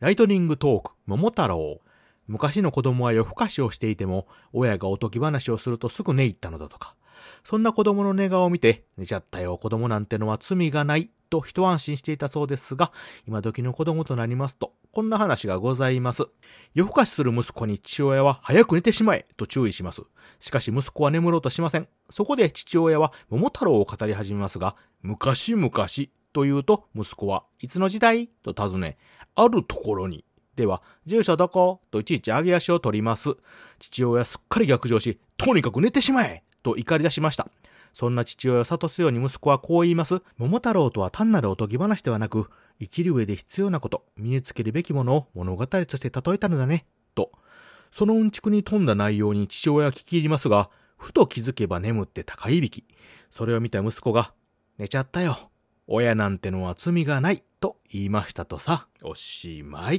ライトニングトーク、桃太郎。昔の子供は夜更かしをしていても、親がおとぎ話をするとすぐ寝入ったのだとか。そんな子供の寝顔を見て、寝ちゃったよ、子供なんてのは罪がない、と一安心していたそうですが、今時の子供となりますと、こんな話がございます。夜更かしする息子に父親は早く寝てしまえ、と注意します。しかし息子は眠ろうとしません。そこで父親は桃太郎を語り始めますが、昔々、と言うと、息子はいつの時代と尋ね、あるところに。では、住所どこといちいち上げ足を取ります。父親すっかり逆上し、とにかく寝てしまえと怒り出しました。そんな父親を諭すように息子はこう言います。桃太郎とは単なるおとぎ話ではなく、生きる上で必要なこと、身につけるべきものを物語として例えたのだね。と。そのうんちくに富んだ内容に父親は聞き入りますが、ふと気づけば眠って高いびき。それを見た息子が、寝ちゃったよ。親なんてのは罪がないと言いましたとさ、おしまい。